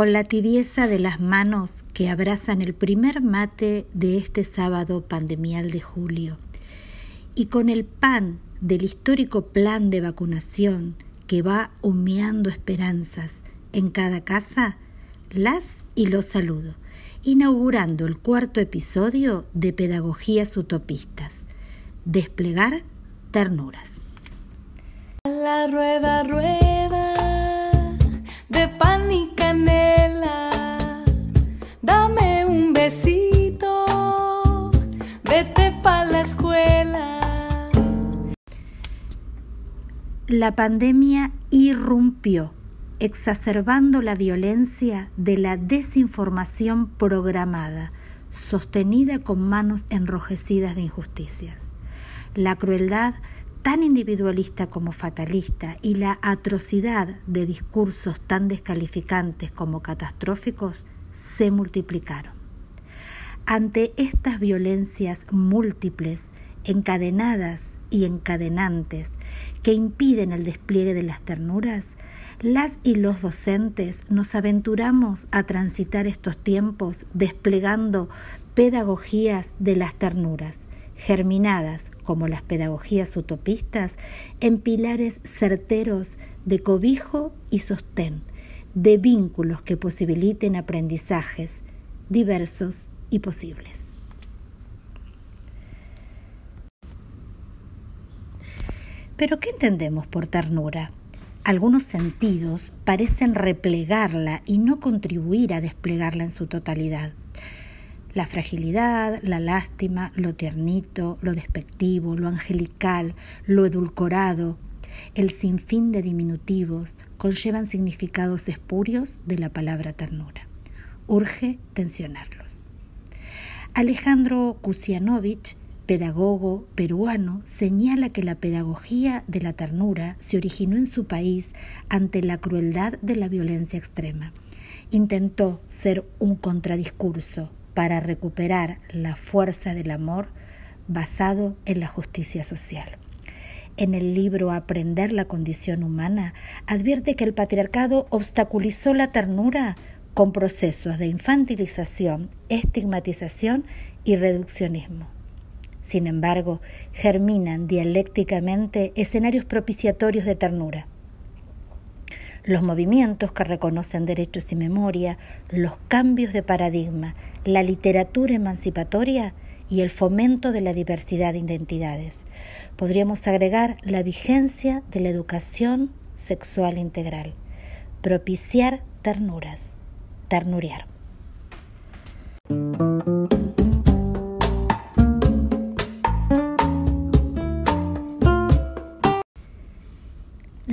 con la tibieza de las manos que abrazan el primer mate de este sábado pandemial de julio, y con el pan del histórico plan de vacunación que va humeando esperanzas en cada casa, las y los saludo, inaugurando el cuarto episodio de Pedagogías Utopistas, Desplegar Ternuras. La rueda, rueda de pan y canela, dame un besito, vete pa' la escuela. La pandemia irrumpió exacerbando la violencia de la desinformación programada, sostenida con manos enrojecidas de injusticias. La crueldad tan individualista como fatalista y la atrocidad de discursos tan descalificantes como catastróficos se multiplicaron. Ante estas violencias múltiples, encadenadas y encadenantes que impiden el despliegue de las ternuras, las y los docentes nos aventuramos a transitar estos tiempos desplegando pedagogías de las ternuras, germinadas como las pedagogías utopistas en pilares certeros de cobijo y sostén, de vínculos que posibiliten aprendizajes diversos y posibles. Pero ¿qué entendemos por ternura? algunos sentidos parecen replegarla y no contribuir a desplegarla en su totalidad. La fragilidad, la lástima, lo tiernito, lo despectivo, lo angelical, lo edulcorado, el sinfín de diminutivos conllevan significados espurios de la palabra ternura. Urge tensionarlos. Alejandro Kusianovich pedagogo peruano, señala que la pedagogía de la ternura se originó en su país ante la crueldad de la violencia extrema. Intentó ser un contradiscurso para recuperar la fuerza del amor basado en la justicia social. En el libro Aprender la condición humana advierte que el patriarcado obstaculizó la ternura con procesos de infantilización, estigmatización y reduccionismo. Sin embargo, germinan dialécticamente escenarios propiciatorios de ternura. Los movimientos que reconocen derechos y memoria, los cambios de paradigma, la literatura emancipatoria y el fomento de la diversidad de identidades. Podríamos agregar la vigencia de la educación sexual integral, propiciar ternuras, ternuriar.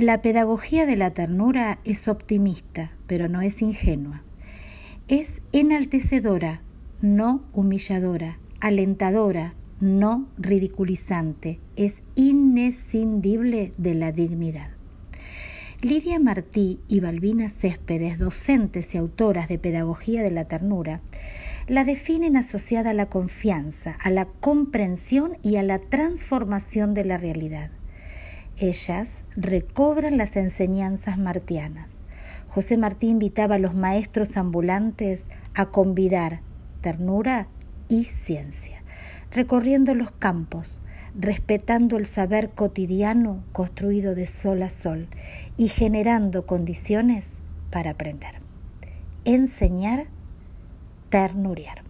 La pedagogía de la ternura es optimista, pero no es ingenua. Es enaltecedora, no humilladora, alentadora, no ridiculizante, es inescindible de la dignidad. Lidia Martí y Balbina Céspedes, docentes y autoras de Pedagogía de la Ternura, la definen asociada a la confianza, a la comprensión y a la transformación de la realidad ellas recobran las enseñanzas martianas. José Martí invitaba a los maestros ambulantes a convidar ternura y ciencia, recorriendo los campos, respetando el saber cotidiano construido de sol a sol y generando condiciones para aprender. Enseñar, ternuriar.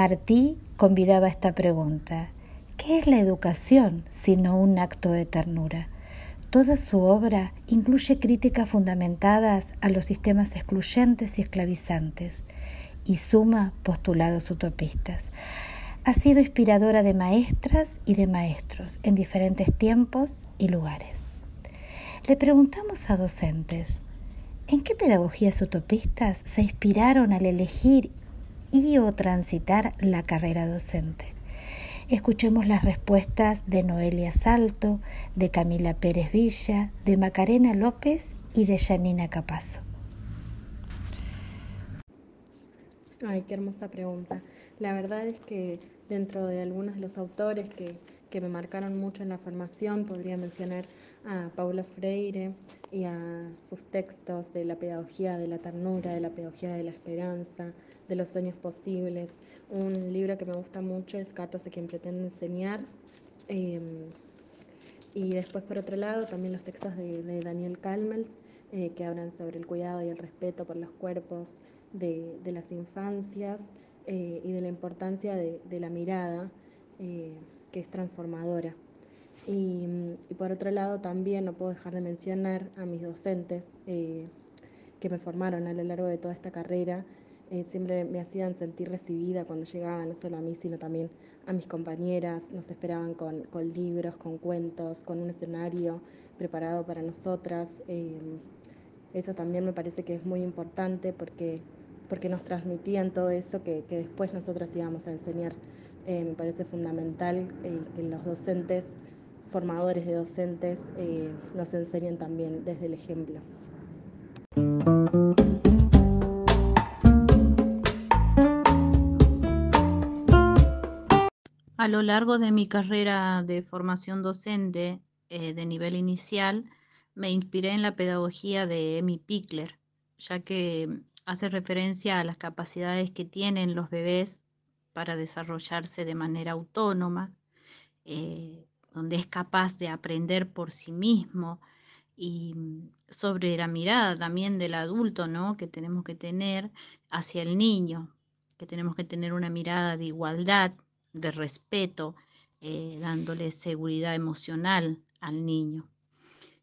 Martí convidaba esta pregunta. ¿Qué es la educación sino un acto de ternura? Toda su obra incluye críticas fundamentadas a los sistemas excluyentes y esclavizantes y suma postulados utopistas. Ha sido inspiradora de maestras y de maestros en diferentes tiempos y lugares. Le preguntamos a docentes, ¿en qué pedagogías utopistas se inspiraron al elegir y o transitar la carrera docente. Escuchemos las respuestas de Noelia Salto, de Camila Pérez Villa, de Macarena López y de Janina Capazo. Ay, qué hermosa pregunta. La verdad es que dentro de algunos de los autores que, que me marcaron mucho en la formación, podría mencionar a Paulo Freire y a sus textos de la pedagogía de la ternura, de la pedagogía de la esperanza, de los sueños posibles. Un libro que me gusta mucho es Cartas a quien pretende enseñar. Em, y después, por otro lado, también los textos de, Daniel Calmels, eh, que hablan sobre el cuidado y el respeto por los cuerpos de, las infancias eh, y de la importancia de, la mirada, eh, que es transformadora. Y, por otro lado, también no puedo dejar de mencionar a mis docentes que me formaron a lo largo de toda esta carrera. siempre me hacían sentir recibida cuando llegaba, no solo a mí, sino también a mis compañeras, nos esperaban con, con libros, con cuentos, con un escenario preparado para nosotras. eso también me parece que es muy importante porque porque nos transmitían todo eso que, después nosotras íbamos a enseñar. Eh, me parece fundamental eh, que los docentes, formadores de docentes, eh, nos enseñen también desde el ejemplo. A lo largo de mi carrera de formación docente de nivel inicial, me inspiré en la pedagogía de Emi Pickler, ya que hace referencia a las capacidades que tienen los bebés para desarrollarse de manera autónoma, eh, donde es capaz de aprender por sí mismo y mm, sobre la mirada también del adulto, ¿no? Que tenemos que tener hacia el niño, que tenemos que tener una mirada de igualdad, de respeto, eh, dándole seguridad emocional al niño.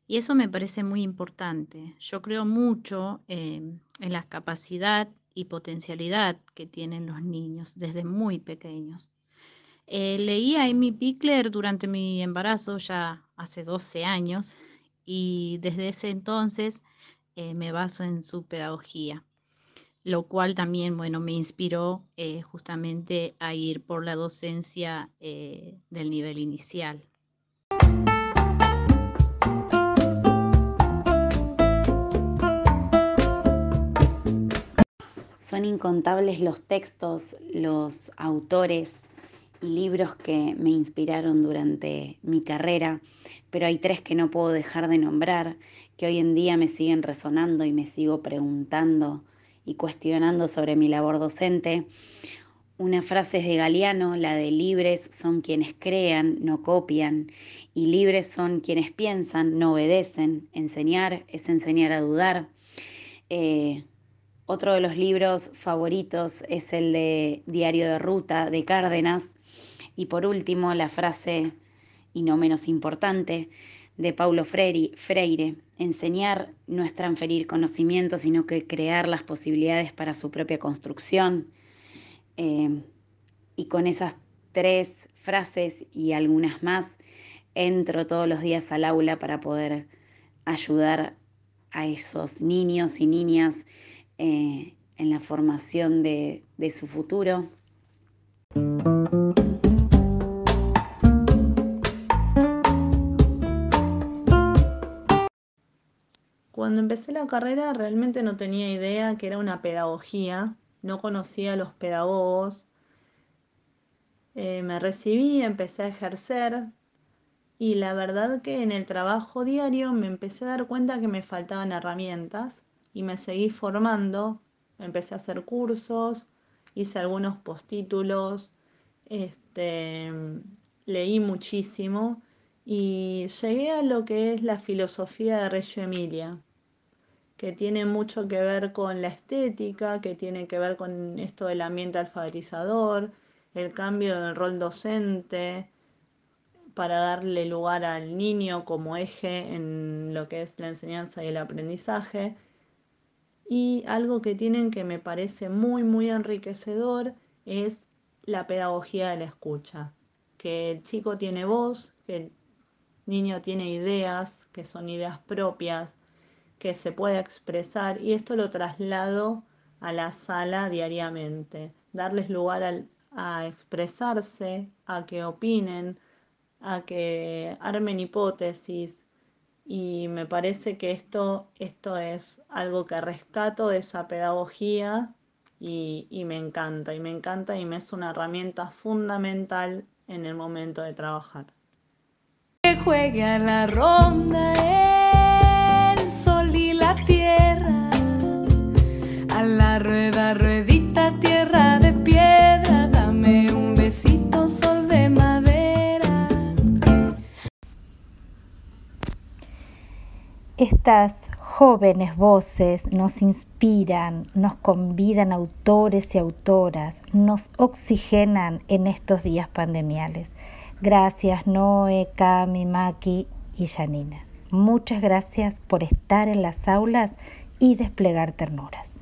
Y eso me parece muy importante. Yo creo mucho em, en la capacidad y potencialidad que tienen los niños desde muy pequeños. Eh, leí a Amy Pickler durante mi embarazo ya hace 12 años y desde ese entonces eh, me baso en su pedagogía, lo cual también bueno, me inspiró eh, justamente a ir por la docencia del nivel inicial. Son incontables los textos, los autores libros que me inspiraron durante mi carrera, pero hay tres que no puedo dejar de nombrar, que hoy en día me siguen resonando y me sigo preguntando y cuestionando sobre mi labor docente. Una frase es de Galeano, la de libres son quienes crean, no copian, y libres son quienes piensan, no obedecen. Enseñar es enseñar a dudar. Eh, otro de los libros favoritos es el de Diario de Ruta de Cárdenas. Y por último, la frase, y no menos importante, de Paulo Freire, enseñar no es transferir conocimiento, sino que crear las posibilidades para su propia construcción. Eh, y con esas tres frases y algunas más, entro todos los días al aula para poder ayudar a esos niños y niñas eh, en la formación de, su futuro. Cuando empecé la carrera realmente no tenía idea que era una pedagogía, no conocía a los pedagogos. Eh, me recibí, empecé a ejercer y la verdad que en el trabajo diario me empecé a dar cuenta que me faltaban herramientas y me seguí formando, empecé a hacer cursos, hice algunos postítulos, este, leí muchísimo y llegué a lo que es la filosofía de Reggio Emilia, que tiene mucho que ver con la estética, que tiene que ver con esto del ambiente alfabetizador, el cambio del rol docente, para darle lugar al niño como eje en lo que es la enseñanza y el aprendizaje y algo que tienen que me parece muy, muy enriquecedor es la pedagogía de la escucha. Que el chico tiene voz, que el niño tiene ideas, que son ideas propias, que se puede expresar y esto lo traslado a la sala diariamente. Darles lugar a expresarse, a que opinen, a que armen hipótesis, y me parece que esto, esto es algo que rescato de esa pedagogía y, me encanta, y me encanta y me es una herramienta fundamental en el momento de trabajar. Que juegue a la ronda el sol y la tierra, a la Estas jóvenes voces nos inspiran, nos convidan autores y autoras, nos oxigenan en estos días pandemiales. Gracias Noé, Cami, Maki y Janina. Muchas gracias por estar en las aulas y desplegar ternuras.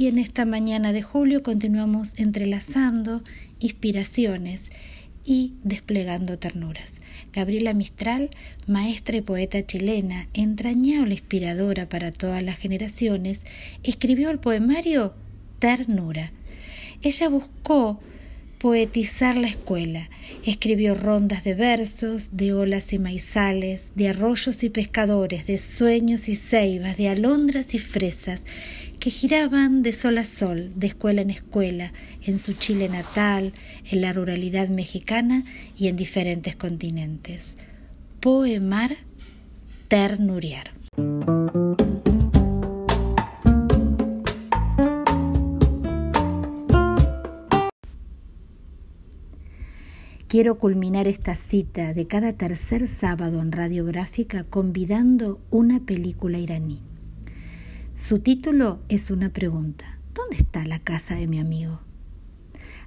Y en esta mañana de julio continuamos entrelazando inspiraciones y desplegando ternuras. Gabriela Mistral, maestra y poeta chilena, entrañable inspiradora para todas las generaciones, escribió el poemario Ternura. Ella buscó poetizar la escuela. Escribió rondas de versos, de olas y maizales, de arroyos y pescadores, de sueños y ceibas, de alondras y fresas, que giraban de sol a sol, de escuela en escuela, en su Chile natal, en la ruralidad mexicana y en diferentes continentes. Poemar, ternuriar. Quiero culminar esta cita de cada tercer sábado en Radiográfica convidando una película iraní. Su título es una pregunta. ¿Dónde está la casa de mi amigo?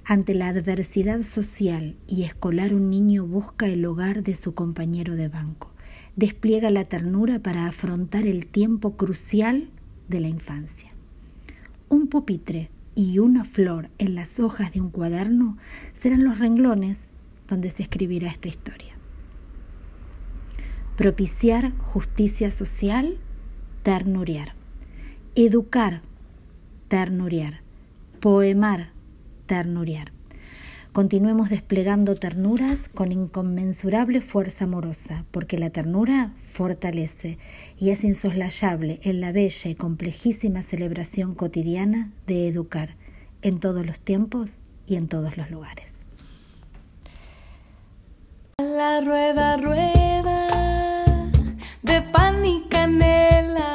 Ante la adversidad social y escolar un niño busca el hogar de su compañero de banco. Despliega la ternura para afrontar el tiempo crucial de la infancia. Un pupitre y una flor en las hojas de un cuaderno serán los renglones donde se escribirá esta historia. Propiciar justicia social, ternuriar educar, ternuriar, poemar, ternuriar. Continuemos desplegando ternuras con inconmensurable fuerza amorosa, porque la ternura fortalece y es insoslayable en la bella y complejísima celebración cotidiana de educar en todos los tiempos y en todos los lugares. La rueda, rueda de pan y canela